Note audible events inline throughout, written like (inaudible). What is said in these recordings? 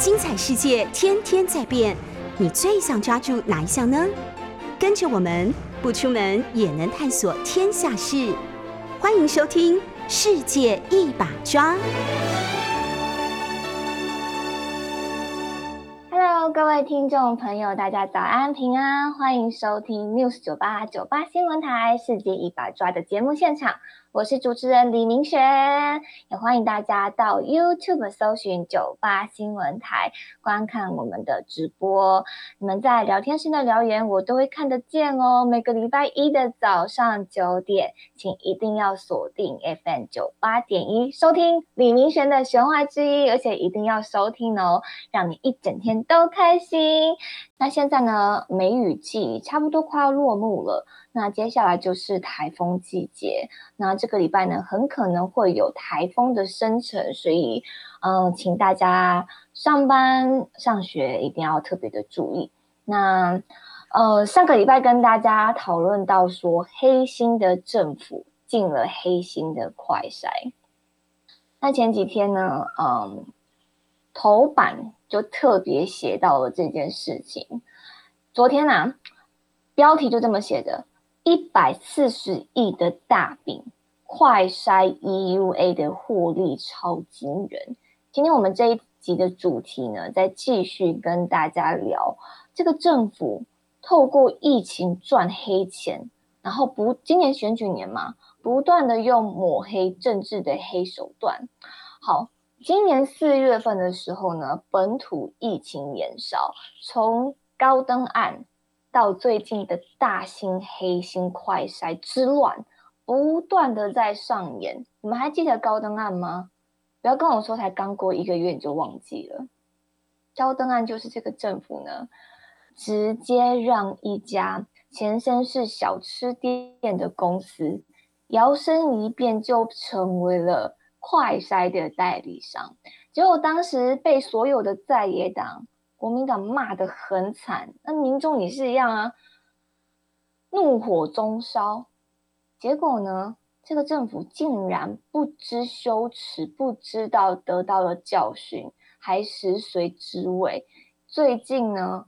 精彩世界天天在变，你最想抓住哪一项呢？跟着我们不出门也能探索天下事，欢迎收听《世界一把抓》。Hello，各位听众朋友，大家早安平安，欢迎收听 News 九八九八新闻台《世界一把抓》的节目现场。我是主持人李明璇，也欢迎大家到 YouTube 搜寻九八新闻台观看我们的直播。你们在聊天室的留言，我都会看得见哦。每个礼拜一的早上九点，请一定要锁定 FM 九八点一，收听李明璇的玄话之一，而且一定要收听哦，让你一整天都开心。那现在呢，梅雨季差不多快要落幕了。那接下来就是台风季节，那这个礼拜呢，很可能会有台风的生成，所以，嗯，请大家上班上学一定要特别的注意。那，呃，上个礼拜跟大家讨论到说，黑心的政府进了黑心的快筛。那前几天呢，嗯，头版就特别写到了这件事情。昨天呢，标题就这么写的。一百四十亿的大饼，快筛 EUA 的获利超惊人。今天我们这一集的主题呢，再继续跟大家聊这个政府透过疫情赚黑钱，然后不今年选举年嘛，不断的用抹黑政治的黑手段。好，今年四月份的时候呢，本土疫情延烧，从高登案。到最近的大兴黑心快筛之乱，不断的在上演。你们还记得高登案吗？不要跟我说才刚过一个月你就忘记了。高登案就是这个政府呢，直接让一家前身是小吃店的公司，摇身一变就成为了快筛的代理商。结果当时被所有的在野党。国民党骂得很惨，那民众也是一样啊，怒火中烧。结果呢，这个政府竟然不知羞耻，不知道得到了教训，还食髓知味。最近呢，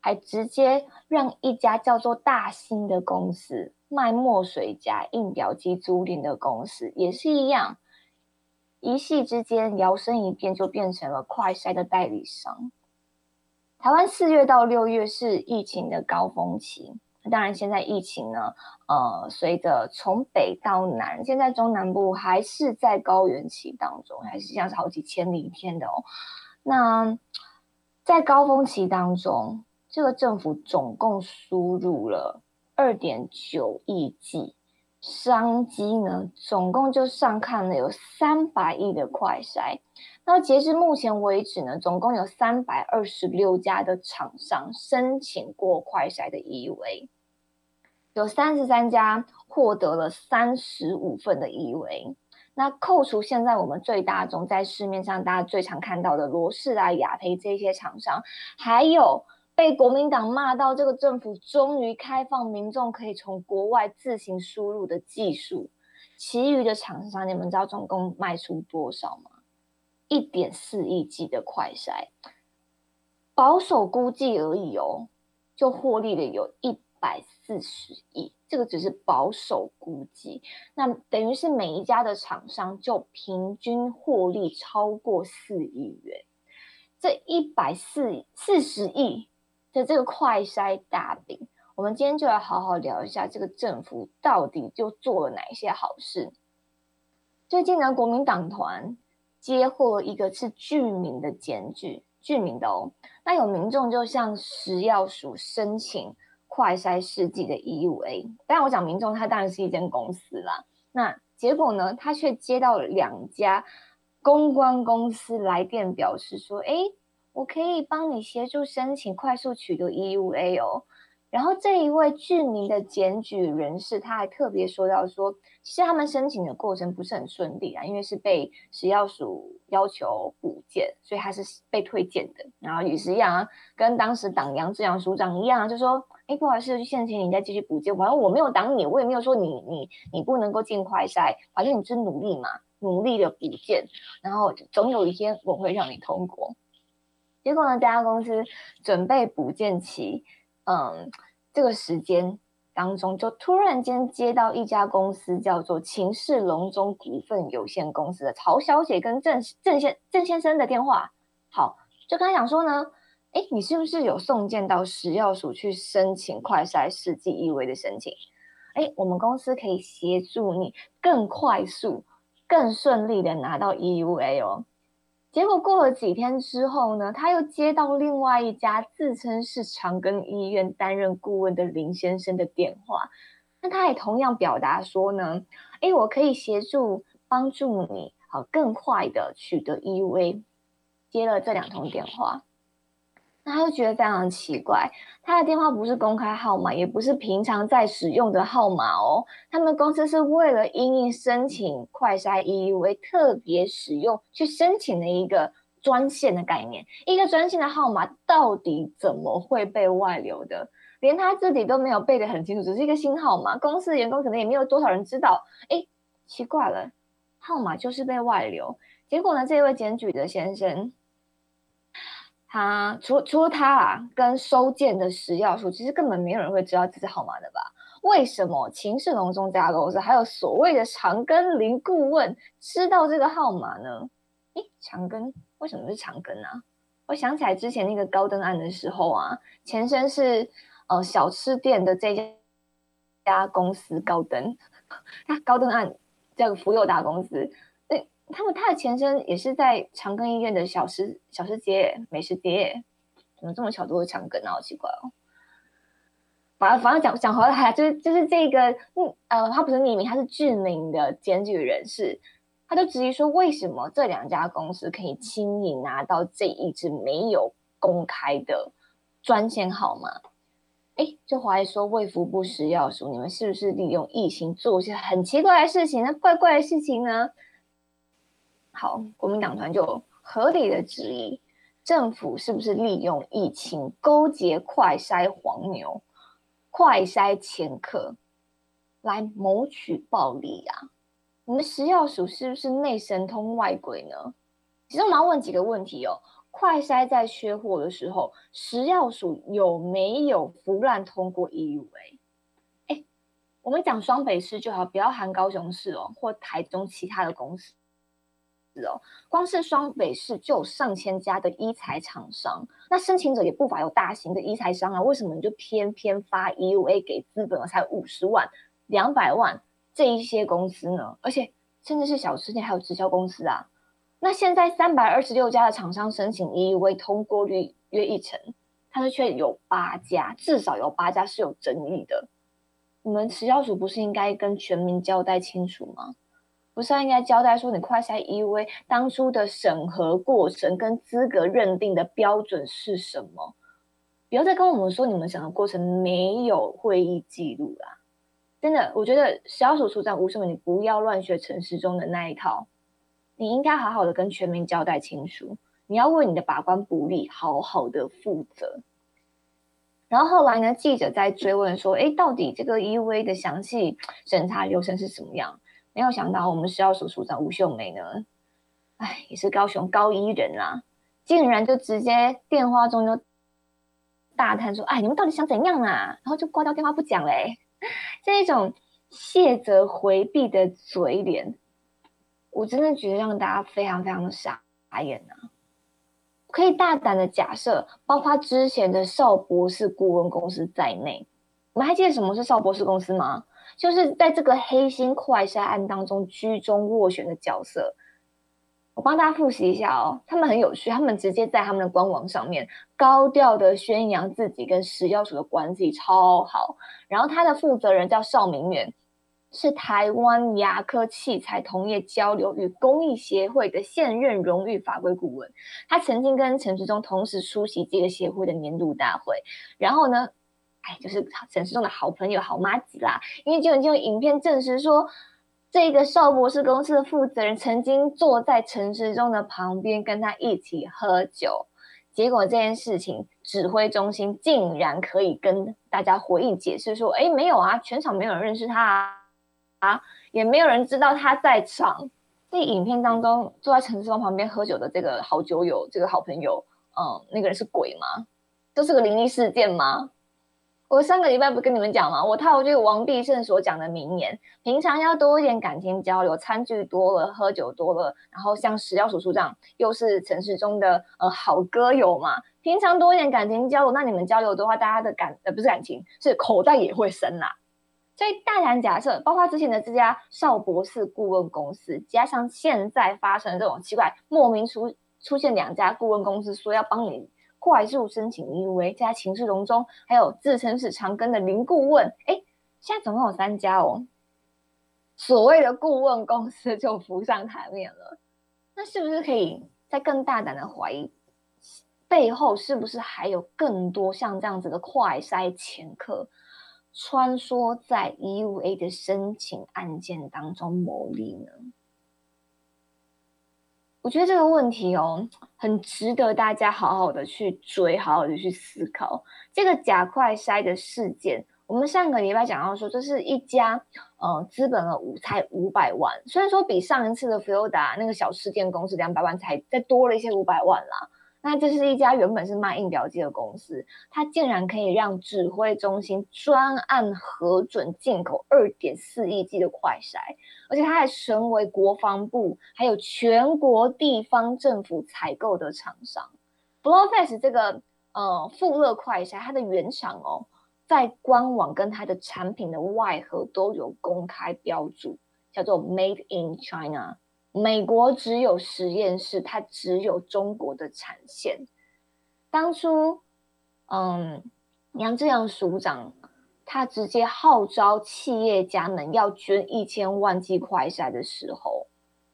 还直接让一家叫做大兴的公司卖墨水加印表机租赁的公司，也是一样，一夕之间摇身一变就变成了快筛的代理商。台湾四月到六月是疫情的高峰期，当然现在疫情呢，呃，随着从北到南，现在中南部还是在高原期当中，还是像是好几千里一天的哦。那在高峰期当中，这个政府总共输入了二点九亿剂。商机呢，总共就上看了有三百亿的快筛。那截至目前为止呢，总共有三百二十六家的厂商申请过快筛的 EUA，有三十三家获得了三十五份的 EUA。那扣除现在我们最大众在市面上大家最常看到的罗氏啊、雅培这些厂商，还有。被国民党骂到，这个政府终于开放民众可以从国外自行输入的技术。其余的厂商，你们知道总共卖出多少吗？一点四亿剂的快筛，保守估计而已哦，就获利了有一百四十亿。这个只是保守估计，那等于是每一家的厂商就平均获利超过四亿元。这一百四四十亿。这个快筛大饼，我们今天就来好好聊一下这个政府到底就做了哪些好事。最近呢，国民党团接获一个是居民的检举，居民的哦，那有民众就向食药署申请快筛试剂的 EUA，但我讲民众，他当然是一间公司啦。那结果呢，他却接到了两家公关公司来电表示说，哎。我可以帮你协助申请快速取得 EUA 哦。然后这一位居民的检举人士，他还特别说到说，其实他们申请的过程不是很顺利啊，因为是被食药署要求补件，所以他是被推荐的。然后也是一样啊，跟当时党杨志阳署长一样，就说，哎，不好意思，现请你再继续补件。反正我没有挡你，我也没有说你你你不能够进快筛，反正你是努力嘛，努力的补件，然后总有一天我会让你通过。结果呢，这家公司准备补件期，嗯，这个时间当中，就突然间接到一家公司叫做秦氏隆中股份有限公司的曹小姐跟郑郑先郑先生的电话。好，就跟他讲说呢，哎，你是不是有送件到食药署去申请快筛试剂异味的申请？哎，我们公司可以协助你更快速、更顺利的拿到 EUA 哦。结果过了几天之后呢，他又接到另外一家自称是长庚医院担任顾问的林先生的电话，那他也同样表达说呢，哎，我可以协助帮助你，好更快的取得 EUA。接了这两通电话。他就觉得非常奇怪，他的电话不是公开号码，也不是平常在使用的号码哦。他们公司是为了因应申请快筛 EUV 特别使用去申请的一个专线的概念。一个专线的号码到底怎么会被外流的？连他自己都没有背得很清楚，只是一个新号码，公司的员工可能也没有多少人知道。哎，奇怪了，号码就是被外流。结果呢，这位检举的先生。他除除了他啊，跟收件的食药署，其实根本没有人会知道这是号码的吧？为什么秦氏隆中家公司还有所谓的长庚林顾问知道这个号码呢？诶，长庚为什么是长庚啊？我想起来之前那个高登案的时候啊，前身是呃小吃店的这家家公司高登，(laughs) 那高登案叫福佑大公司。他们他的前身也是在长庚医院的小吃小吃街美食街，怎么这么巧都是长庚啊？好奇怪哦！反正反正讲讲回来，就是就是这个嗯呃，他不是匿名，他是知名的检举人士，他就质疑说，为什么这两家公司可以轻易拿到这一支没有公开的专线号码？哎，就怀疑说，卫福部食药署，你们是不是利用疫情做一些很奇怪的事情？那怪怪的事情呢？好，国民党团就合理的质疑，政府是不是利用疫情勾结快筛黄牛、快筛掮客来谋取暴利啊？你们食药署是不是内神通外鬼呢？其实我们要问几个问题哦。快筛在缺货的时候，食药署有没有腐烂通过 EUA？我们讲双北市就好，不要含高雄市哦，或台中其他的公司。光是双北市就有上千家的医材厂商，那申请者也不乏有大型的医材商啊。为什么你就偏偏发 EUA 给资本才五十万、两百万这一些公司呢？而且甚至是小吃店还有直销公司啊。那现在三百二十六家的厂商申请 EUA 通过率约一成，但是却有八家，至少有八家是有争议的。你们食药署不是应该跟全民交代清楚吗？不是应该交代说你快下 EV 当初的审核过程跟资格认定的标准是什么？不要再跟我们说你们审核过程没有会议记录啦！真的，我觉得小署处长吴胜文，你不要乱学陈时中的那一套，你应该好好的跟全民交代清楚，你要为你的把关不力好好的负责。然后后来呢，记者在追问说，哎，到底这个 EV 的详细审查流程是什么样？没有想到，我们食药署署长吴秀梅呢，哎，也是高雄高一人啦，竟然就直接电话中就大叹说：“哎，你们到底想怎样啊？”然后就挂掉电话不讲嘞，(laughs) 这一种卸责回避的嘴脸，我真的觉得让大家非常非常的傻眼呐。可以大胆的假设，包括之前的邵博士顾问公司在内，我们还记得什么是邵博士公司吗？就是在这个黑心快筛案当中居中斡旋的角色，我帮大家复习一下哦。他们很有趣，他们直接在他们的官网上面高调的宣扬自己跟食药署的关系超好。然后他的负责人叫邵明远，是台湾牙科器材同业交流与公益协会的现任荣誉法规顾问。他曾经跟陈时中同时出席这个协会的年度大会。然后呢？哎，就是陈时中的好朋友、好妈子啦。因为就已经有影片证实说，这个邵博士公司的负责人曾经坐在陈时中的旁边，跟他一起喝酒。结果这件事情，指挥中心竟然可以跟大家回应解释说：“哎，没有啊，全场没有人认识他啊，啊，也没有人知道他在场。”在影片当中，坐在陈时中旁边喝酒的这个好酒友、这个好朋友，嗯，那个人是鬼吗？都是个灵异事件吗？我上个礼拜不跟你们讲吗？我套句王必胜所讲的名言：平常要多一点感情交流，餐具多了，喝酒多了，然后像石料叔叔这样，又是城市中的呃好歌友嘛。平常多一点感情交流，那你们交流的话，大家的感呃不是感情，是口袋也会深啦。所以大胆假设，包括之前的这家邵博士顾问公司，加上现在发生的这种奇怪莫名出出现两家顾问公司说要帮你快速申请 EUA，加情势隆中，还有自称是长庚的林顾问，哎，现在总共有三家哦，所谓的顾问公司就浮上台面了。那是不是可以再更大胆的怀疑，背后是不是还有更多像这样子的快筛前客？穿梭在 EUA 的申请案件当中牟利呢？我觉得这个问题哦，很值得大家好好的去追，好好的去思考。这个假快筛的事件，我们上个礼拜讲到说，这是一家呃资本了五才五百万，虽然说比上一次的 f l o d a 那个小事件公司两百万才再多了一些五百万啦。那这是一家原本是卖印表机的公司，它竟然可以让指挥中心专案核准进口二点四亿剂的快筛，而且它还成为国防部还有全国地方政府采购的厂商。Flowfast 这个呃富乐快筛，它的原厂哦，在官网跟它的产品的外盒都有公开标注，叫做 Made in China。美国只有实验室，它只有中国的产线。当初，嗯，杨志阳署长他直接号召企业家们要捐一千万剂快筛的时候，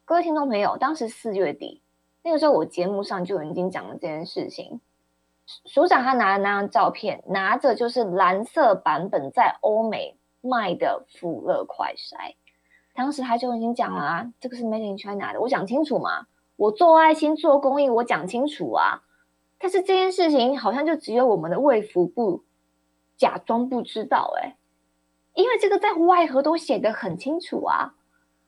各位听众朋友，当时四月底，那个时候我节目上就已经讲了这件事情。署长他拿了那张照片，拿着就是蓝色版本在欧美卖的福乐快筛。当时他就已经讲了啊，这个是 Made in China 的，我讲清楚嘛，我做爱心做公益，我讲清楚啊。但是这件事情好像就只有我们的卫福部假装不知道哎，因为这个在外盒都写的很清楚啊，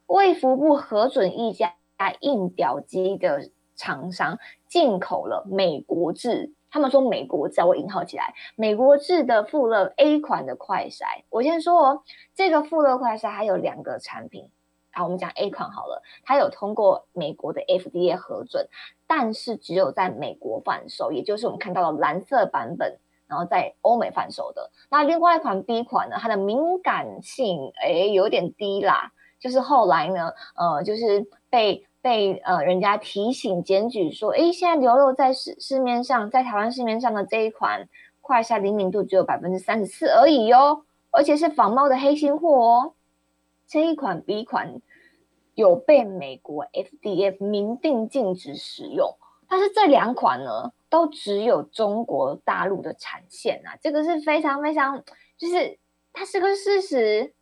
卫福部核准一家印表机的厂商进口了美国制。他们说美国制，我引号起来，美国制的富乐 A 款的快筛。我先说哦，这个富乐快筛还有两个产品啊，我们讲 A 款好了，它有通过美国的 FDA 核准，但是只有在美国贩售，也就是我们看到的蓝色版本，然后在欧美贩售的。那另外一款 B 款呢，它的敏感性诶有点低啦，就是后来呢，呃，就是被。被呃人家提醒检举说，哎，现在流落在市市面上，在台湾市面上的这一款快下灵敏度只有百分之三十四而已哟，而且是仿冒的黑心货哦。这一款 B 款有被美国 FDA 明定禁止使用，但是这两款呢，都只有中国大陆的产线啊，这个是非常非常，就是它是个事实。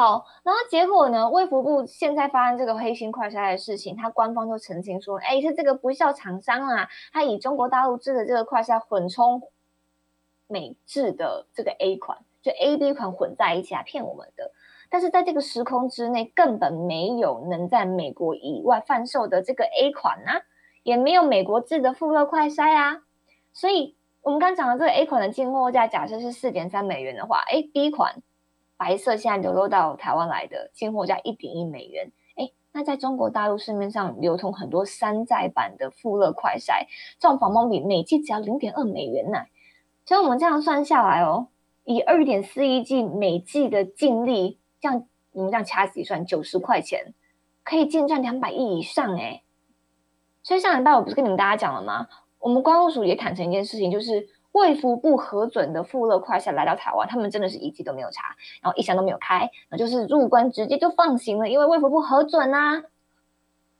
好，然后结果呢？卫福部现在发生这个黑心快筛的事情，他官方就澄清说：“哎，是这个不孝厂商啊，他以中国大陆制的这个快筛混充美制的这个 A 款，就 A、B 款混在一起来骗我们的。但是在这个时空之内，根本没有能在美国以外贩售的这个 A 款啊，也没有美国制的富乐快筛啊。所以，我们刚讲的这个 A 款的进货价，假设是四点三美元的话，哎，B 款。白色现在流落到台湾来的进货价一点一美元，哎，那在中国大陆市面上流通很多山寨版的富乐快筛，这种仿冒品每剂只要零点二美元呢。所以我们这样算下来哦，以二点四一剂每剂的净利，这样我们这样掐指一算，九十块钱可以净赚两百亿以上哎。所以上礼拜我不是跟你们大家讲了吗？我们关务署也坦诚一件事情，就是。卫福部核准的富乐快筛来到台湾，他们真的是一剂都没有查，然后一箱都没有开，那就是入关直接就放行了，因为卫福部核准啊。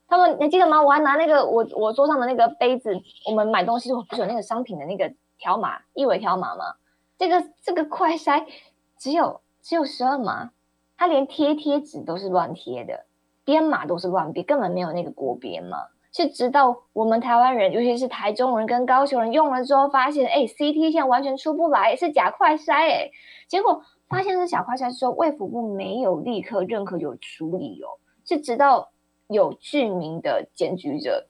他们你还记得吗？我还拿那个我我桌上的那个杯子，我们买东西不是有那个商品的那个条码一维条码吗？这个这个快筛只有只有十二码，它连贴贴纸都是乱贴的，编码都是乱编，根本没有那个国编嘛。是直到我们台湾人，尤其是台中人跟高雄人用了之后，发现哎，CT 线完全出不来，是假快筛哎。结果发现是假快筛之后，卫福部没有立刻任何有处理哦，是直到有居民的检举者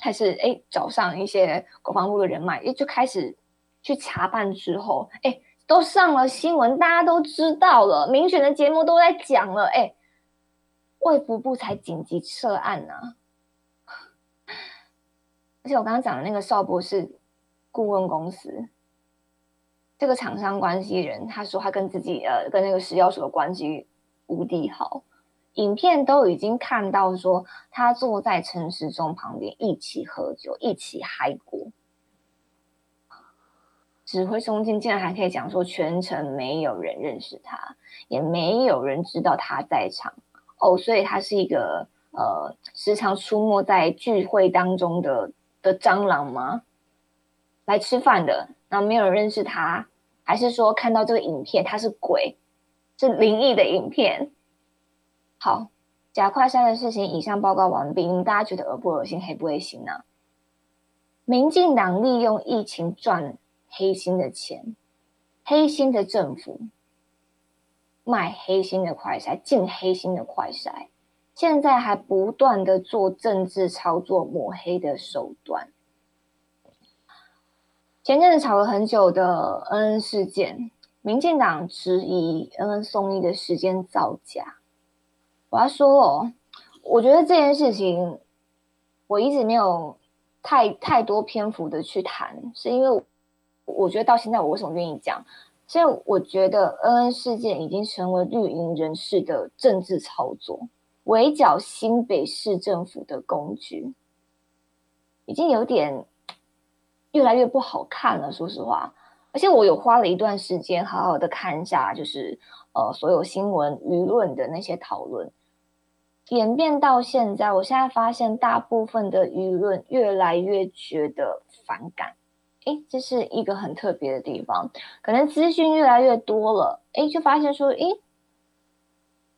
还是哎找上一些国防部的人脉，哎就开始去查办之后，哎都上了新闻，大家都知道了，民选的节目都在讲了，哎，卫福部才紧急撤案呢。而且我刚刚讲的那个邵博士顾问公司，这个厂商关系人，他说他跟自己呃跟那个食药署的关系无敌好，影片都已经看到说他坐在陈时中旁边一起喝酒，一起嗨过。指挥中心竟然还可以讲说全程没有人认识他，也没有人知道他在场哦，所以他是一个呃时常出没在聚会当中的。的蟑螂吗？来吃饭的，然后没有人认识他，还是说看到这个影片他是鬼，是灵异的影片？好，假快筛的事情以上报告完毕，你们大家觉得恶不恶心、黑不黑心呢？民进党利用疫情赚黑心的钱，黑心的政府卖黑心的快筛，进黑心的快筛。现在还不断的做政治操作、抹黑的手段。前阵子吵了很久的恩恩事件，民进党质疑恩恩送医的时间造假。我要说哦，我觉得这件事情我一直没有太太多篇幅的去谈，是因为我觉得到现在我为什么愿意讲？所以我觉得恩恩事件已经成为绿营人士的政治操作。围剿新北市政府的工具，已经有点越来越不好看了。说实话，而且我有花了一段时间，好好的看一下，就是呃，所有新闻舆论的那些讨论，演变到现在，我现在发现大部分的舆论越来越觉得反感。诶，这是一个很特别的地方，可能资讯越来越多了，诶，就发现说，诶，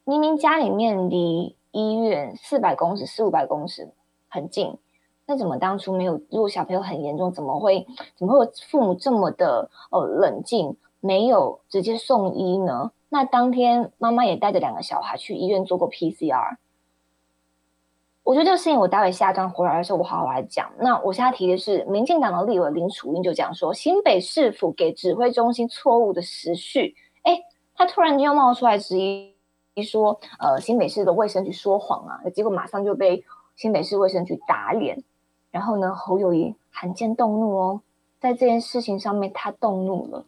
明明家里面离医院四百公尺、四五百公尺很近，那怎么当初没有？如果小朋友很严重，怎么会怎么会有父母这么的呃冷静，没有直接送医呢？那当天妈妈也带着两个小孩去医院做过 PCR。我觉得这个事情我待会下段回来的时候我好好来讲。那我现在提的是，民进党的立委林楚英就讲说，新北市府给指挥中心错误的时序，哎，他突然间又冒出来质疑。一说，呃，新北市的卫生局说谎啊，结果马上就被新北市卫生局打脸。然后呢，侯友谊罕见动怒哦，在这件事情上面他动怒了，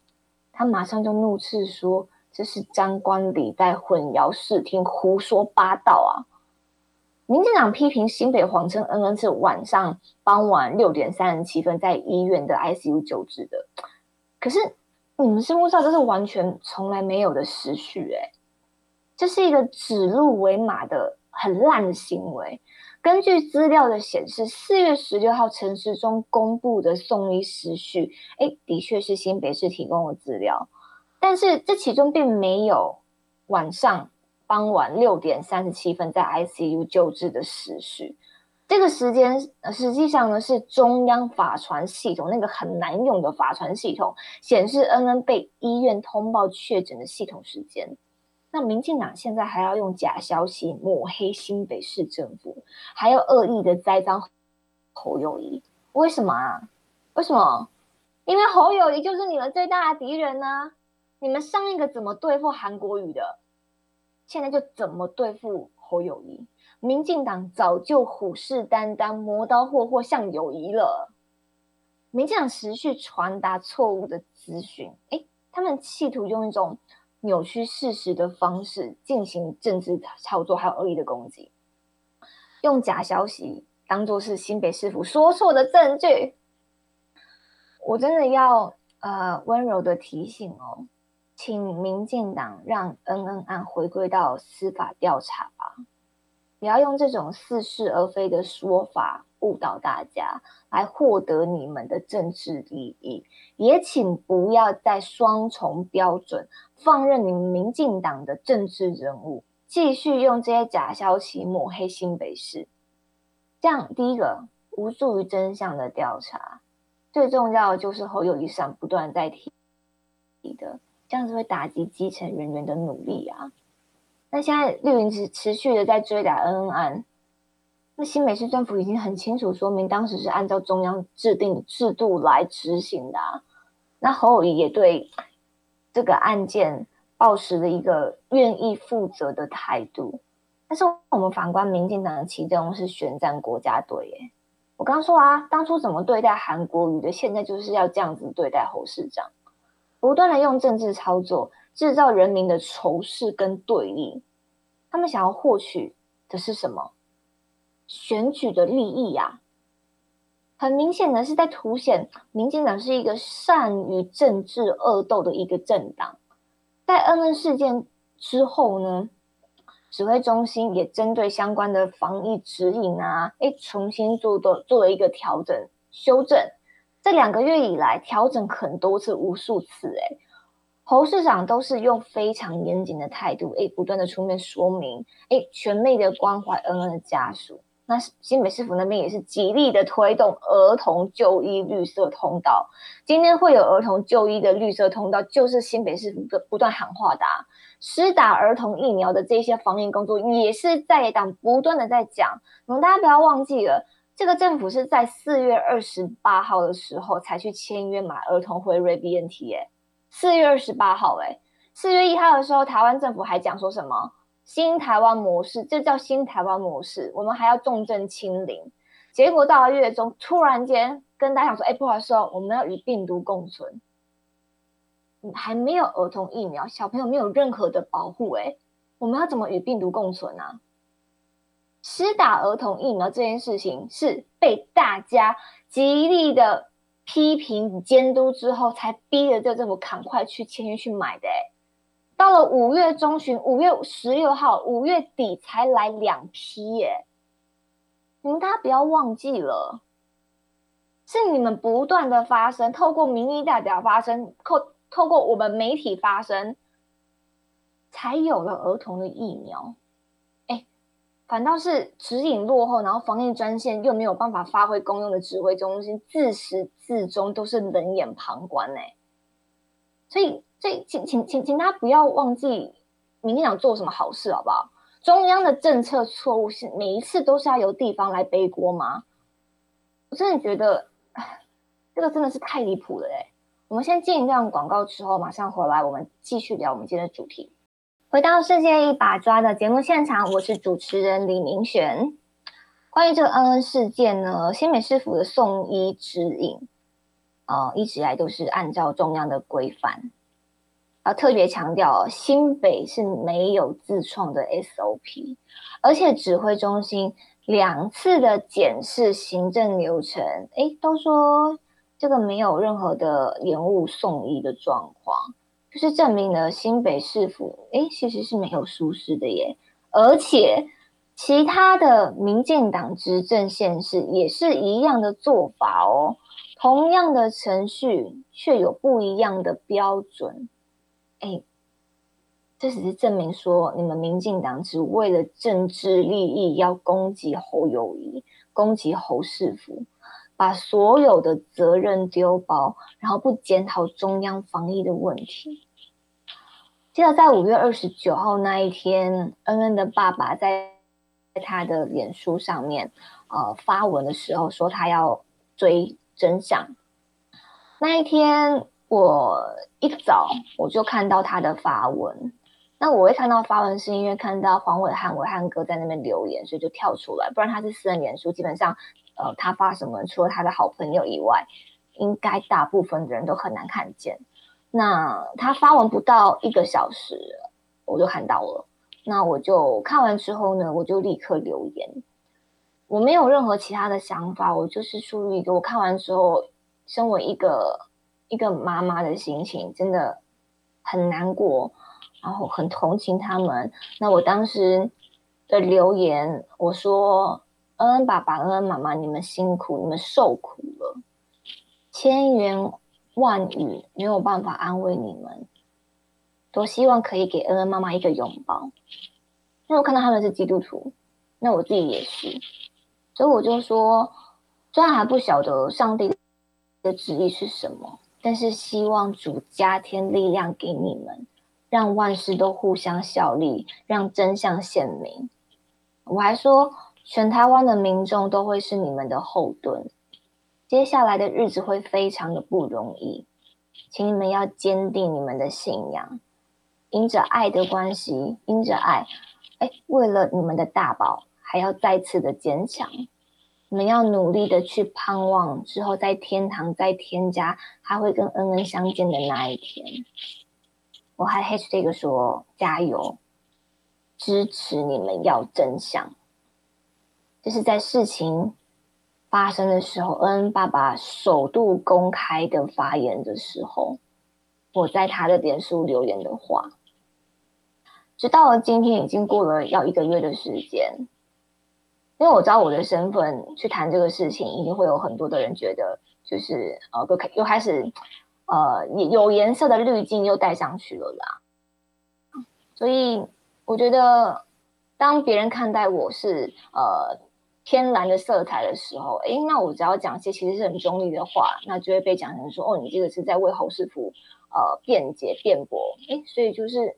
他马上就怒斥说：“这是张冠李戴、混淆视听、胡说八道啊！”民进党批评新北谎称恩恩是晚上傍晚六点三十七分在医院的 ICU 救治的，可是你们是不知道，这是完全从来没有的时序哎。这是一个指鹿为马的很烂的行为。根据资料的显示，四月十六号陈时中公布的送医时序，哎，的确是新北市提供的资料，但是这其中并没有晚上傍晚六点三十七分在 ICU 救治的时序。这个时间实际上呢是中央法传系统那个很难用的法传系统显示恩恩被医院通报确诊的系统时间。那民进党现在还要用假消息抹黑新北市政府，还要恶意的栽赃侯友谊，为什么啊？为什么？因为侯友谊就是你们最大的敌人呢。你们上一个怎么对付韩国瑜的，现在就怎么对付侯友谊。民进党早就虎视眈眈、磨刀霍霍向友谊了。民进党持续传达错误的资讯，哎，他们企图用一种。扭曲事实的方式进行政治操作，还有恶意的攻击，用假消息当做是新北市府说错的证据。我真的要呃温柔的提醒哦，请民进党让恩恩案回归到司法调查吧，不要用这种似是而非的说法。误导大家来获得你们的政治利益，也请不要再双重标准放任你们民进党的政治人物继续用这些假消息抹黑新北市。这样，第一个无助于真相的调查，最重要的就是侯友谊上不断在提的，这样子会打击基层人员的努力啊。那现在绿营持持续的在追打恩恩案。那新北市政府已经很清楚说明，当时是按照中央制定的制度来执行的。那侯友谊也对这个案件抱持了一个愿意负责的态度。但是我们反观民进党的其中是宣战国家队，耶。我刚刚说啊，当初怎么对待韩国瑜的，现在就是要这样子对待侯市长，不断的用政治操作制造人民的仇视跟对立。他们想要获取的是什么？选举的利益呀！很明显的是在凸显民进党是一个善于政治恶斗的一个政党。在恩恩事件之后呢？指挥中心也针对相关的防疫指引啊，哎，重新做的做了一个调整修正。这两个月以来，调整很多次、无数次，哎，侯市长都是用非常严谨的态度，哎，不断的出面说明，哎，全力的关怀恩恩的家属。那新北市府那边也是极力的推动儿童就医绿色通道。今天会有儿童就医的绿色通道，就是新北市府不断喊话的。啊施打儿童疫苗的这些防疫工作，也是在野党不断的在讲。你们大家不要忘记了，这个政府是在四月二十八号的时候才去签约买儿童辉瑞 BNT 哎，四月二十八号哎，四月一号的时候，台湾政府还讲说什么新台湾模式，这叫新台湾模式，我们还要重症清零。结果到了月中，突然间跟大家讲说，哎，不好意思哦，我们要与病毒共存。还没有儿童疫苗，小朋友没有任何的保护，哎，我们要怎么与病毒共存啊？施打儿童疫苗这件事情是被大家极力的批评监督之后，才逼着这政府赶快去签约去买的，哎，到了五月中旬，五月十六号，五月底才来两批，耶，你们大家不要忘记了，是你们不断的发声，透过民意代表发声，透。透过我们媒体发声，才有了儿童的疫苗。哎，反倒是指引落后，然后防疫专线又没有办法发挥功用的指挥中心，自始至终都是冷眼旁观。哎，所以，所以请请请请大家不要忘记，民进党做什么好事，好不好？中央的政策错误是每一次都是要由地方来背锅吗？我真的觉得，这个真的是太离谱了，哎。我们先进一段广告之后，马上回来，我们继续聊我们今天的主题。回到世界一把抓的节目现场，我是主持人李明璇。关于这个恩恩事件呢，新美市府的送医指引，呃，一直以来都是按照中央的规范。要特别强调，新北是没有自创的 SOP，而且指挥中心两次的检视行政流程，哎，都说。这个没有任何的延误送医的状况，就是证明了新北市府哎其实是没有疏失的耶，而且其他的民进党执政县市也是一样的做法哦，同样的程序却有不一样的标准，哎，这只是证明说你们民进党只为了政治利益要攻击侯友谊，攻击侯世福。把所有的责任丢包，然后不检讨中央防疫的问题。记得在五月二十九号那一天，恩恩的爸爸在他的脸书上面呃发文的时候，说他要追真相。那一天我一早我就看到他的发文，那我会看到发文是因为看到黄伟汉伟汉哥在那边留言，所以就跳出来，不然他是私人脸书，基本上。呃，他发什么？除了他的好朋友以外，应该大部分的人都很难看见。那他发文不到一个小时，我就看到了。那我就看完之后呢，我就立刻留言。我没有任何其他的想法，我就是出于一个我看完之后，身为一个一个妈妈的心情，真的很难过，然后很同情他们。那我当时的留言，我说。恩恩爸爸、恩恩妈妈，你们辛苦，你们受苦了，千言万语没有办法安慰你们。多希望可以给恩恩妈妈一个拥抱。因为我看到他们是基督徒，那我自己也是，所以我就说，虽然还不晓得上帝的旨意是什么，但是希望主加添力量给你们，让万事都互相效力，让真相显明。我还说。全台湾的民众都会是你们的后盾，接下来的日子会非常的不容易，请你们要坚定你们的信仰，因着爱的关系，因着爱，哎，为了你们的大宝，还要再次的坚强。你们要努力的去盼望之后在天堂在天家他会跟恩恩相见的那一天。我还 h 这个说加油，支持你们要真相。就是在事情发生的时候，恩恩爸爸首度公开的发言的时候，我在他的脸书留言的话，直到今天已经过了要一个月的时间。因为我知道我的身份去谈这个事情，一定会有很多的人觉得，就是呃，又开又开始，呃，有颜色的滤镜又戴上去了啦。所以我觉得，当别人看待我是呃天蓝的色彩的时候，哎，那我只要讲些其实是很中立的话，那就会被讲成说，哦，你这个是在为侯师傅呃辩解辩驳。哎，所以就是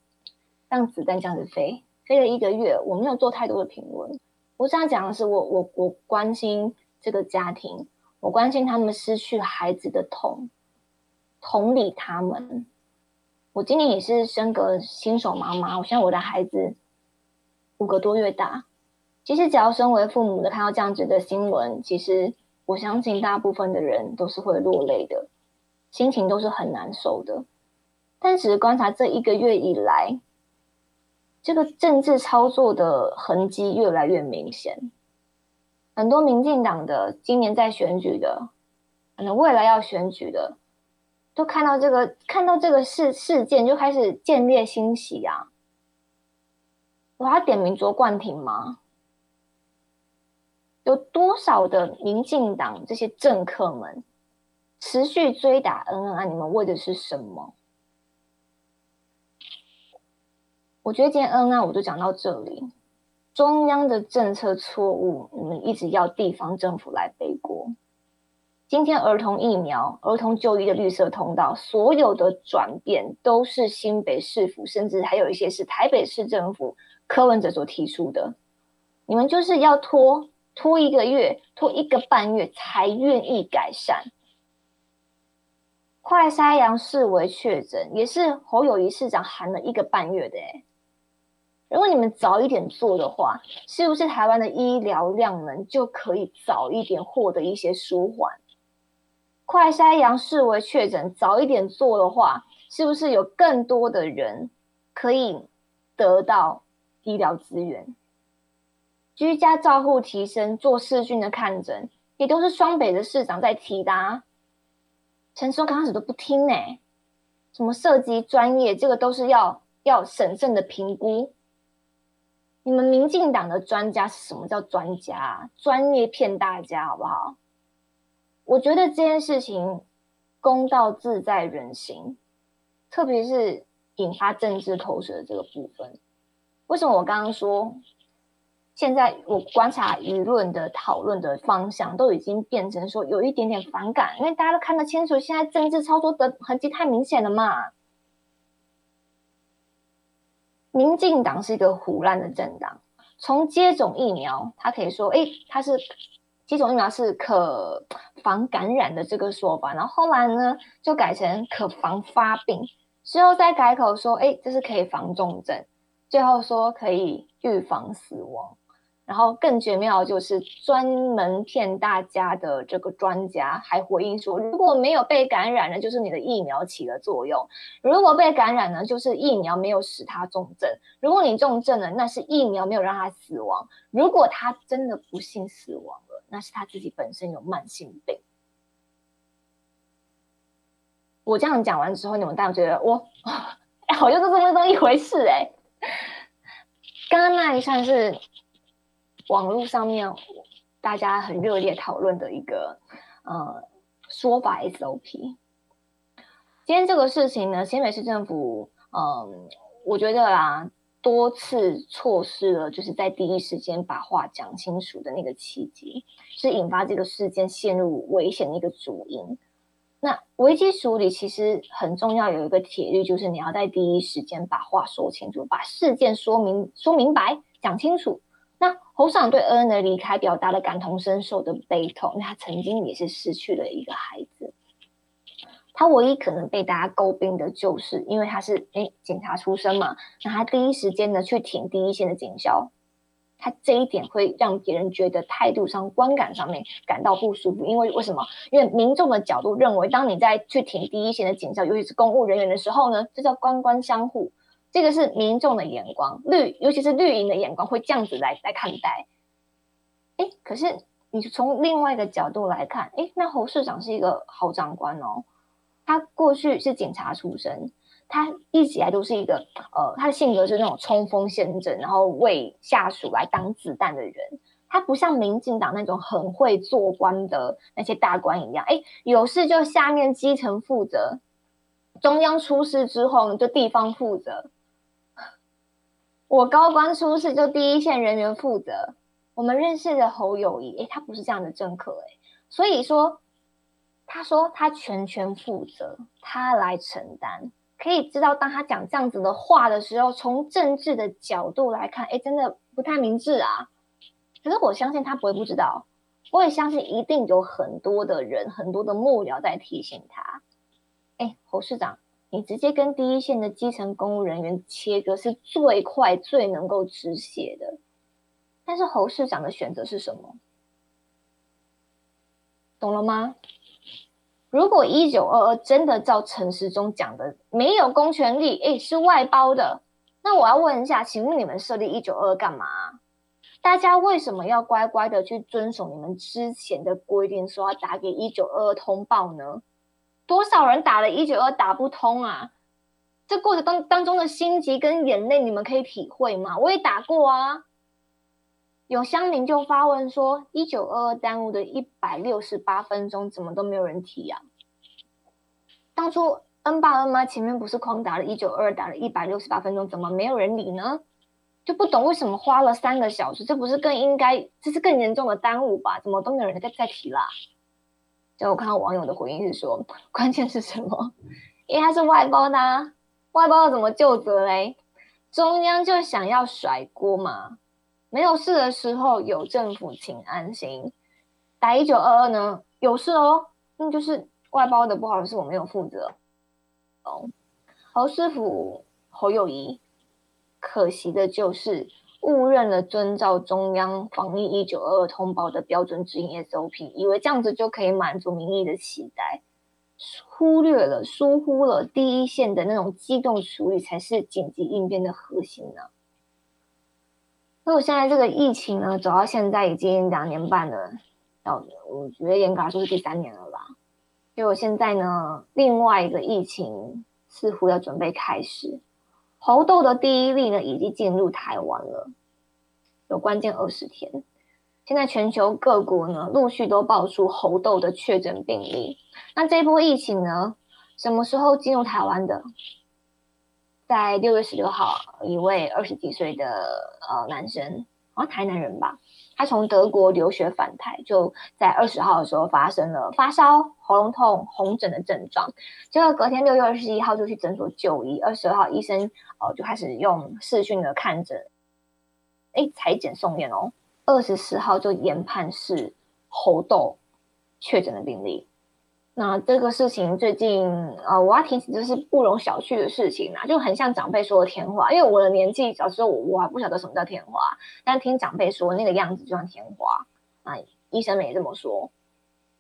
让子弹这样子飞，飞了一个月，我没有做太多的评论。我想讲的是，我我我关心这个家庭，我关心他们失去孩子的痛，同理他们。我今年也是生个新手妈妈，我现在我的孩子五个多月大。其实，只要身为父母的看到这样子的新闻，其实我相信大部分的人都是会落泪的，心情都是很难受的。但只是观察这一个月以来。这个政治操作的痕迹越来越明显，很多民进党的今年在选举的，可能未来要选举的，都看到这个看到这个事事件就开始见猎欣喜啊！我要点名卓冠廷吗？有多少的民进党这些政客们持续追打恩恩啊？你们为的是什么？我觉得今天恩恩，我就讲到这里。中央的政策错误，你们一直要地方政府来背锅。今天儿童疫苗、儿童就医的绿色通道，所有的转变都是新北市府，甚至还有一些是台北市政府柯文哲所提出的。你们就是要拖拖一个月，拖一个半月才愿意改善。快筛阳视为确诊，也是侯友谊市长喊了一个半月的哎。如果你们早一点做的话，是不是台湾的医疗量能就可以早一点获得一些舒缓？快筛阳视为确诊，早一点做的话，是不是有更多的人可以得到医疗资源？居家照护提升，做视讯的看诊，也都是双北的市长在提的。陈松刚开始都不听呢，什么涉及专业，这个都是要要审慎的评估。你们民进党的专家是什么叫专家？专业骗大家好不好？我觉得这件事情公道自在人心，特别是引发政治口水的这个部分。为什么我刚刚说，现在我观察舆论的讨论的方向都已经变成说有一点点反感，因为大家都看得清楚，现在政治操作的痕迹太明显了嘛。民进党是一个胡乱的政党，从接种疫苗，他可以说，哎，他是接种疫苗是可防感染的这个说法，然后后来呢，就改成可防发病，之后再改口说，哎，这是可以防重症，最后说可以预防死亡。然后更绝妙就是专门骗大家的这个专家还回应说，如果没有被感染呢，就是你的疫苗起了作用；如果被感染呢，就是疫苗没有使他重症；如果你重症了，那是疫苗没有让他死亡；如果他真的不幸死亡了，那是他自己本身有慢性病。我这样讲完之后，你们大家觉得我 (laughs) 好像是这么这么一回事哎？刚刚那一串是。网络上面大家很热烈讨论的一个呃说法 SOP。今天这个事情呢，新北市政府嗯，我觉得啦，多次错失了就是在第一时间把话讲清楚的那个契机，是引发这个事件陷入危险的一个主因。那危机处理其实很重要，有一个铁律，就是你要在第一时间把话说清楚，把事件说明说明白，讲清楚。侯市长对恩恩的离开表达了感同身受的悲痛，他曾经也是失去了一个孩子。他唯一可能被大家诟病的就是，因为他是哎警察出身嘛，那他第一时间呢去挺第一线的警校，他这一点会让别人觉得态度上、观感上面感到不舒服。因为为什么？因为民众的角度认为，当你在去挺第一线的警校，尤其是公务人员的时候呢，这叫官官相护。这个是民众的眼光，绿尤其是绿营的眼光会这样子来来看待。哎，可是你从另外一个角度来看，哎，那侯市长是一个好长官哦。他过去是警察出身，他一直以来都是一个呃，他的性格是那种冲锋陷阵，然后为下属来挡子弹的人。他不像民进党那种很会做官的那些大官一样，哎，有事就下面基层负责，中央出事之后呢，就地方负责。我高官出事就第一线人员负责。我们认识的侯友谊，哎，他不是这样的政客，哎，所以说。他说：“他全权负责，他来承担。可以知道，当他讲这样子的话的时候，从政治的角度来看，哎，真的不太明智啊。可是我相信他不会不知道，我也相信一定有很多的人、很多的幕僚在提醒他。哎，侯市长，你直接跟第一线的基层公务人员切割是最快、最能够止血的。但是侯市长的选择是什么？懂了吗？”如果一九二二真的照陈时中讲的没有公权力，诶，是外包的，那我要问一下，请问你们设立一九二二干嘛？大家为什么要乖乖的去遵守你们之前的规定，说要打给一九二二通报呢？多少人打了一九二打不通啊？这过程当当中的心急跟眼泪，你们可以体会吗？我也打过啊。有乡民就发问说：“一九二二耽误的一百六十八分钟，怎么都没有人提啊？当初 N 爸 N 妈前面不是狂打了一九二，打了一百六十八分钟，怎么没有人理呢？就不懂为什么花了三个小时，这不是更应该，这是更严重的耽误吧？怎么都没有人再再提啦？就我看到网友的回应是说，关键是什么？因为他是外包的，啊外包要怎么就责嘞？中央就想要甩锅嘛？没有事的时候有政府，请安心。打一九二二呢？有事哦，那就是外包的不好是，我没有负责。哦，侯师傅侯友谊，可惜的就是误认了遵照中央防疫一九二二通报的标准指引 SOP，以为这样子就可以满足民意的期待，忽略了疏忽了第一线的那种机动处理才是紧急应变的核心呢。那我现在这个疫情呢，走到现在已经两年半了，到我觉得严格来说是第三年了吧。结果现在呢，另外一个疫情似乎要准备开始，猴痘的第一例呢已经进入台湾了，有关键二十天。现在全球各国呢陆续都爆出猴痘的确诊病例。那这波疫情呢，什么时候进入台湾的？在六月十六号，一位二十几岁的呃男生，好像台南人吧，他从德国留学返台，就在二十号的时候发生了发烧、喉咙痛、红疹的症状，结果隔天六月二十一号就去诊所就医，二十二号医生哦就开始用视讯的看诊，哎，裁剪送验哦，二十四号就研判是喉窦确诊的病例。那这个事情最近，呃，我要提醒，这是不容小觑的事情啊，就很像长辈说的天花。因为我的年纪，小时候我我还不晓得什么叫天花，但听长辈说那个样子就像天花。啊，医生们也这么说。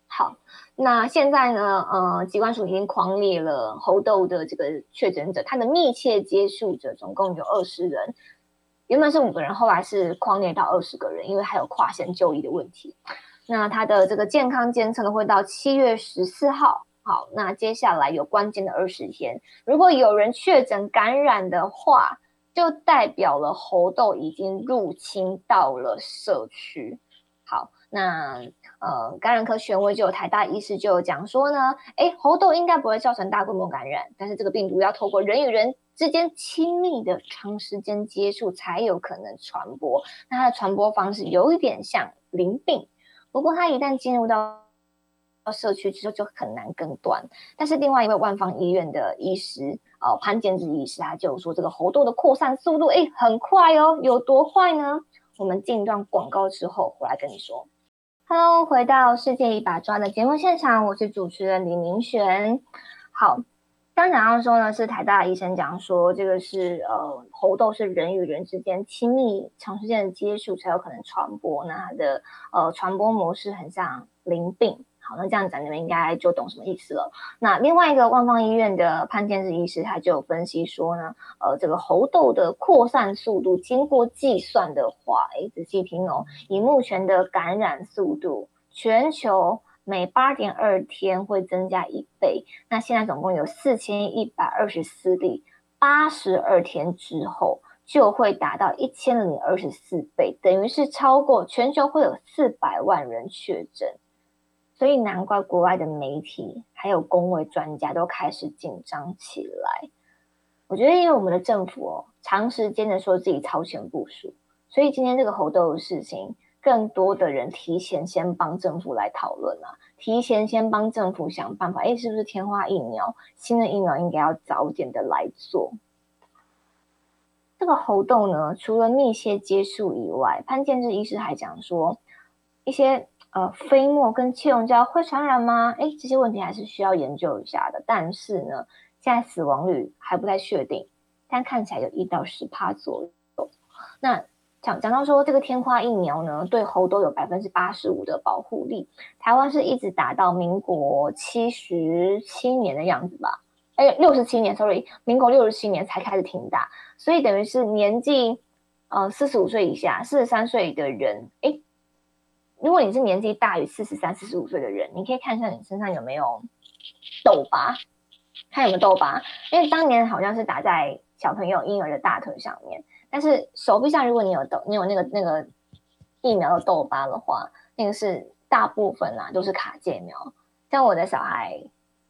好，那现在呢，呃，机关署已经狂列了猴痘的这个确诊者，他的密切接触者总共有二十人，原本是五个人，后来是狂列到二十个人，因为还有跨县就医的问题。那它的这个健康监测呢，会到七月十四号。好，那接下来有关键的二十天，如果有人确诊感染的话，就代表了猴痘已经入侵到了社区。好，那呃，感染科权威就有台大医师就有讲说呢，哎，猴痘应该不会造成大规模感染，但是这个病毒要透过人与人之间亲密的长时间接触才有可能传播。那它的传播方式有一点像淋病。不过，他一旦进入到社区之后，就很难根断。但是，另外一位万方医院的医师，呃，潘建志医师，他就说，这个猴痘的扩散速度，哎，很快哦。有多快呢？我们进一段广告之后回来跟你说。Hello，回到世界一把抓的节目现场，我是主持人李明璇。好。刚讲到说呢，是台大医生讲说，这个是呃猴痘是人与人之间亲密长时间的接触才有可能传播，那它的呃传播模式很像淋病。好，那这样讲你们应该就懂什么意思了。那另外一个万方医院的潘建志医师他就分析说呢，呃这个猴痘的扩散速度经过计算的话，哎仔细听哦，以目前的感染速度，全球。每八点二天会增加一倍，那现在总共有四千一百二十四例，八十二天之后就会达到一千零二十四倍，等于是超过全球会有四百万人确诊，所以难怪国外的媒体还有公卫专家都开始紧张起来。我觉得，因为我们的政府哦，长时间的说自己超前部署，所以今天这个猴痘的事情。更多的人提前先帮政府来讨论啊，提前先帮政府想办法，哎，是不是天花疫苗新的疫苗应该要早点的来做？这个猴痘呢，除了密切接触以外，潘建志医师还讲说，一些呃飞沫跟气溶胶会传染吗？哎，这些问题还是需要研究一下的。但是呢，现在死亡率还不太确定，但看起来有一到十帕左右。那讲讲到说，这个天花疫苗呢，对猴都有百分之八十五的保护力。台湾是一直打到民国七十七年的样子吧？哎，六十七年，sorry，民国六十七年才开始停打。所以等于是年纪呃四十五岁以下、四十三岁的人，哎，如果你是年纪大于四十三、四十五岁的人，你可以看一下你身上有没有痘疤，看有没有痘疤，因为当年好像是打在小朋友婴儿的大腿上面。但是手臂上，如果你有痘，你有那个那个疫苗的痘疤的话，那个是大部分啊都是卡介苗。像我的小孩，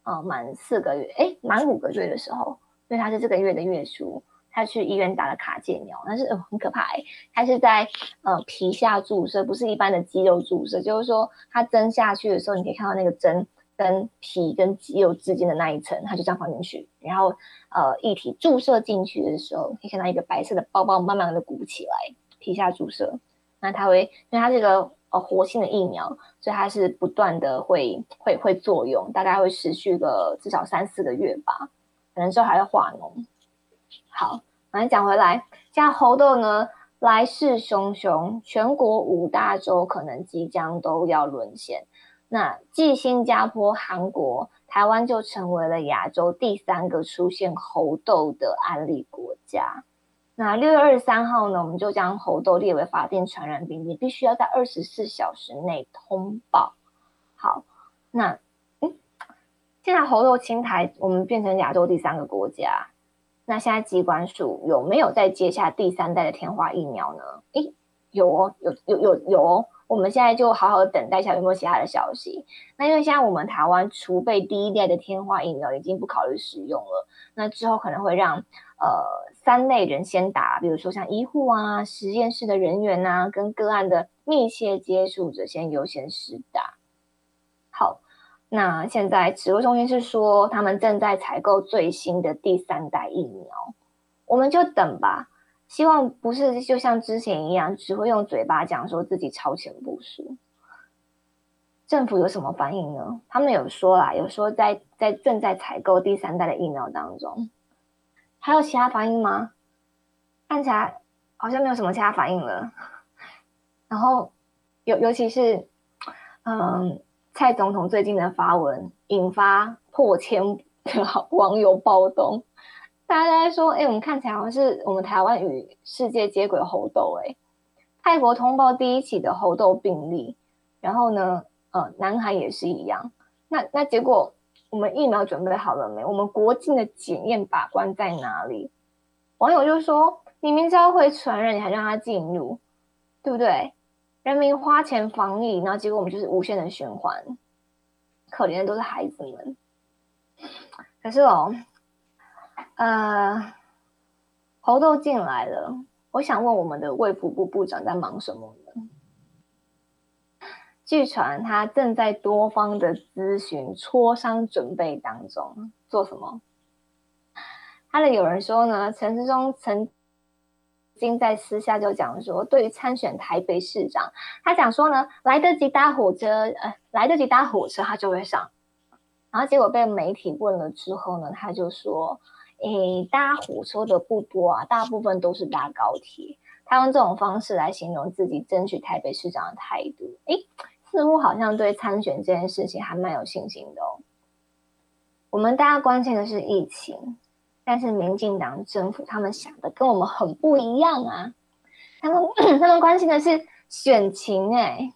呃，满四个月，哎，满五个月的时候，因为他是这个月的月初，他去医院打了卡介苗，但是很可怕，他是在呃皮下注射，不是一般的肌肉注射，就是说他针下去的时候，你可以看到那个针。跟皮跟肌肉之间的那一层，它就这样放进去，然后呃，液体注射进去的时候，可以看到一个白色的包包慢慢的鼓起来，皮下注射，那它会，因为它这个呃活性的疫苗，所以它是不断的会会会作用，大概会持续个至少三四个月吧，可能之后还要化脓。好，反正讲回来，现在猴痘呢来势汹汹，全国五大洲可能即将都要沦陷。那继新加坡、韩国、台湾就成为了亚洲第三个出现猴痘的案例国家。那六月二十三号呢，我们就将猴痘列为法定传染病，你必须要在二十四小时内通报。好，那嗯，现在猴痘清台，我们变成亚洲第三个国家。那现在机关署有没有在接下第三代的天花疫苗呢？诶，有哦，有有有有哦。我们现在就好好等待一下有没有其他的消息。那因为现在我们台湾储备第一代的天花疫苗已经不考虑使用了，那之后可能会让呃三类人先打，比如说像医护啊、实验室的人员呐，跟个案的密切接触者先优先施打。好，那现在指挥中心是说他们正在采购最新的第三代疫苗，我们就等吧。希望不是就像之前一样，只会用嘴巴讲说自己超前部署。政府有什么反应呢？他们有说啦，有说在在正在采购第三代的疫苗当中，还有其他反应吗？看起来好像没有什么其他反应了。然后尤尤其是，嗯，蔡总统最近的发文引发破千好 (laughs) 网友暴动。大家都在说，哎，我们看起来好像是我们台湾与世界接轨猴痘，哎，泰国通报第一起的猴痘病例，然后呢，呃，南海也是一样。那那结果，我们疫苗准备好了没？我们国境的检验把关在哪里？网友就说，你明知道会传染，你还让他进入，对不对？人民花钱防疫，然后结果我们就是无限的循环，可怜的都是孩子们。可是哦。呃，猴豆进来了，我想问我们的卫福部部长在忙什么呢？据传他正在多方的咨询、磋商准备当中，做什么？他的有人说呢，陈世忠曾经在私下就讲说，对于参选台北市长，他讲说呢，来得及搭火车，呃，来得及搭火车，他就会上。然后结果被媒体问了之后呢，他就说，诶，搭火车的不多啊，大部分都是搭高铁。他用这种方式来形容自己争取台北市长的态度，诶，似乎好像对参选这件事情还蛮有信心的哦。我们大家关心的是疫情。但是民进党政府他们想的跟我们很不一样啊，他们 (clears throat) 他们关心的是选情哎，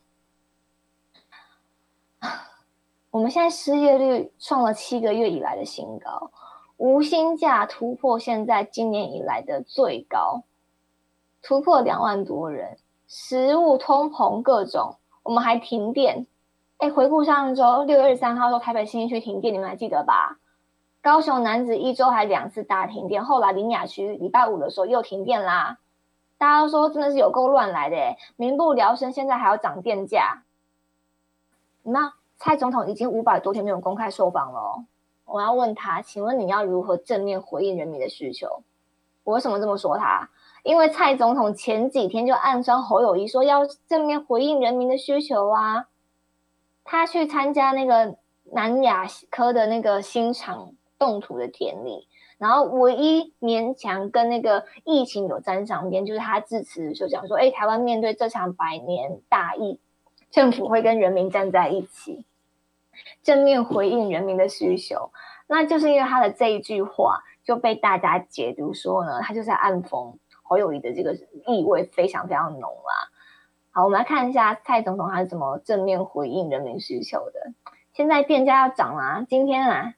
(sighs) 我们现在失业率创了七个月以来的新高，无薪假突破现在今年以来的最高，突破两万多人，食物通膨各种，我们还停电，哎，回顾上周六月三号说台北新区停电，你们还记得吧？高雄男子一周还两次大停电，后来林雅区礼拜五的时候又停电啦。大家都说真的是有够乱来的，民不聊生，现在还要涨电价。那蔡总统已经五百多天没有公开受访了，我要问他，请问你要如何正面回应人民的需求？我为什么这么说他？因为蔡总统前几天就暗算侯友谊说要正面回应人民的需求啊。他去参加那个南亚科的那个新厂。动土的典礼，然后唯一勉强跟那个疫情有沾上边，就是他致辞就讲说：“哎，台湾面对这场百年大疫，政府会跟人民站在一起，正面回应人民的需求。”那就是因为他的这一句话就被大家解读说呢，他就是暗讽侯友谊的这个意味非常非常浓啦。好，我们来看一下蔡总统他是怎么正面回应人民需求的。现在电价要涨啊，今天啊。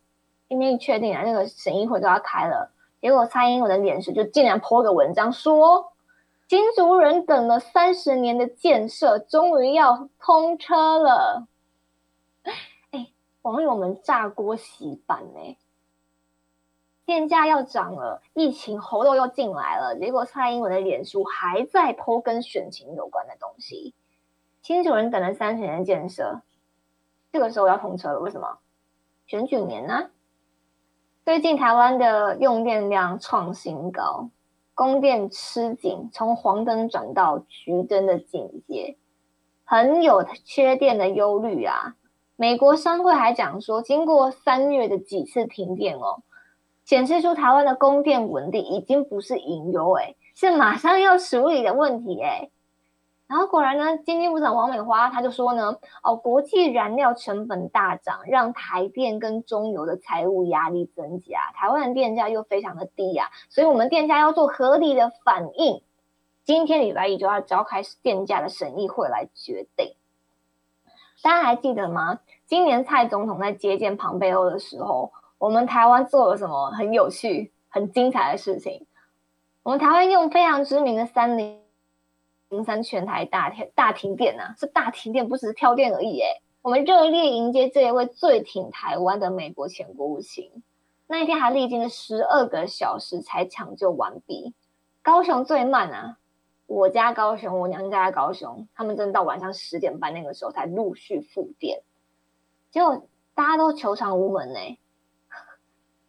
今天确定啊，那个审议会都要开了，结果蔡英文的脸书就竟然泼个文章说，金族人等了三十年的建设终于要通车了。网友们炸锅洗版呢，电价要涨了，疫情喉咙又进来了，结果蔡英文的脸书还在剖跟选情有关的东西。金族人等了三十年的建设，这个时候要通车了，为什么？选举年呢？最近台湾的用电量创新高，供电吃紧，从黄灯转到橘灯的警戒，很有缺电的忧虑啊。美国商会还讲说，经过三月的几次停电哦，显示出台湾的供电稳定已经不是隐忧，哎，是马上要处理的问题，哎。然后果然呢，经济部长王美花他就说呢，哦，国际燃料成本大涨，让台电跟中油的财务压力增加，台湾的电价又非常的低呀，所以我们电价要做合理的反应。今天礼拜一就要召开电价的审议会来决定。大家还记得吗？今年蔡总统在接见庞贝欧的时候，我们台湾做了什么很有趣、很精彩的事情？我们台湾用非常知名的三菱。零三全台大停大停电呐，是大停电，不只是跳电而已诶我们热烈迎接这一位最挺台湾的美国前国务卿，那一天还历经了十二个小时才抢救完毕。高雄最慢啊，我家高雄，我娘家高雄，他们真的到晚上十点半那个时候才陆续复电，结果大家都求偿无门呢，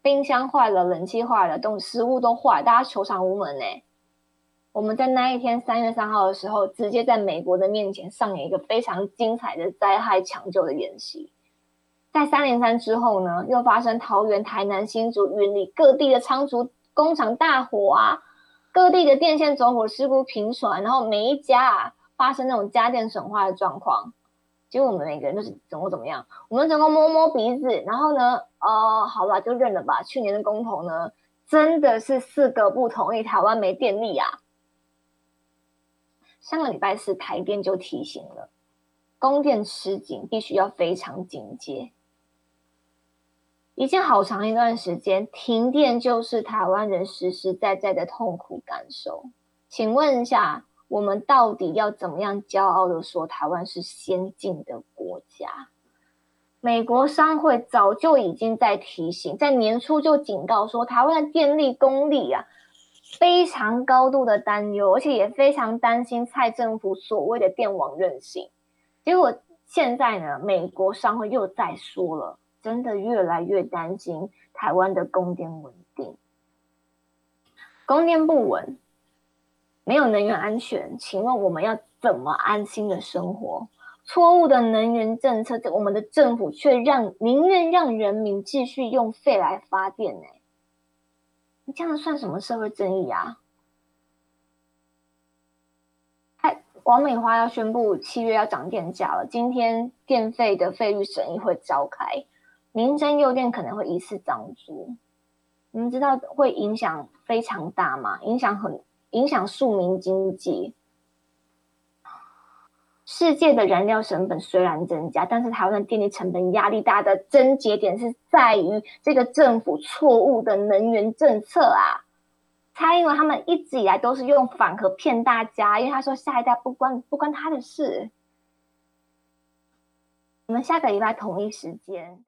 冰箱坏了，冷气坏了，东食物都坏，大家求偿无门呢。我们在那一天三月三号的时候，直接在美国的面前上演一个非常精彩的灾害抢救的演习。在三连三之后呢，又发生桃园、台南、新竹、云里各地的仓储工厂大火啊，各地的电线走火事故频传，然后每一家啊发生那种家电损坏的状况。结果我们每个人都是怎么怎么样？我们整个摸摸鼻子，然后呢，呃，好吧，就认了吧。去年的公投呢，真的是四个不同意台湾没电力啊。上个礼拜四，台电就提醒了，供电吃紧，必须要非常警戒。已经好长一段时间，停电就是台湾人实实在在的痛苦感受。请问一下，我们到底要怎么样骄傲的说台湾是先进的国家？美国商会早就已经在提醒，在年初就警告说，台湾的电力功力啊。非常高度的担忧，而且也非常担心蔡政府所谓的电网任性。结果现在呢，美国商会又在说了，真的越来越担心台湾的供电稳定。供电不稳，没有能源安全，请问我们要怎么安心的生活？错误的能源政策，我们的政府却让宁愿让人民继续用废来发电呢？你这样算什么社会正义啊？王美花要宣布七月要涨电价了，今天电费的费率审议会召开，民生用电可能会一次涨租，你们知道会影响非常大吗？影响很影响庶民经济。世界的燃料成本虽然增加，但是台湾的电力成本压力大的症结点是在于这个政府错误的能源政策啊！蔡英文他们一直以来都是用反核骗大家，因为他说下一代不关不关他的事。我们下个礼拜同一时间。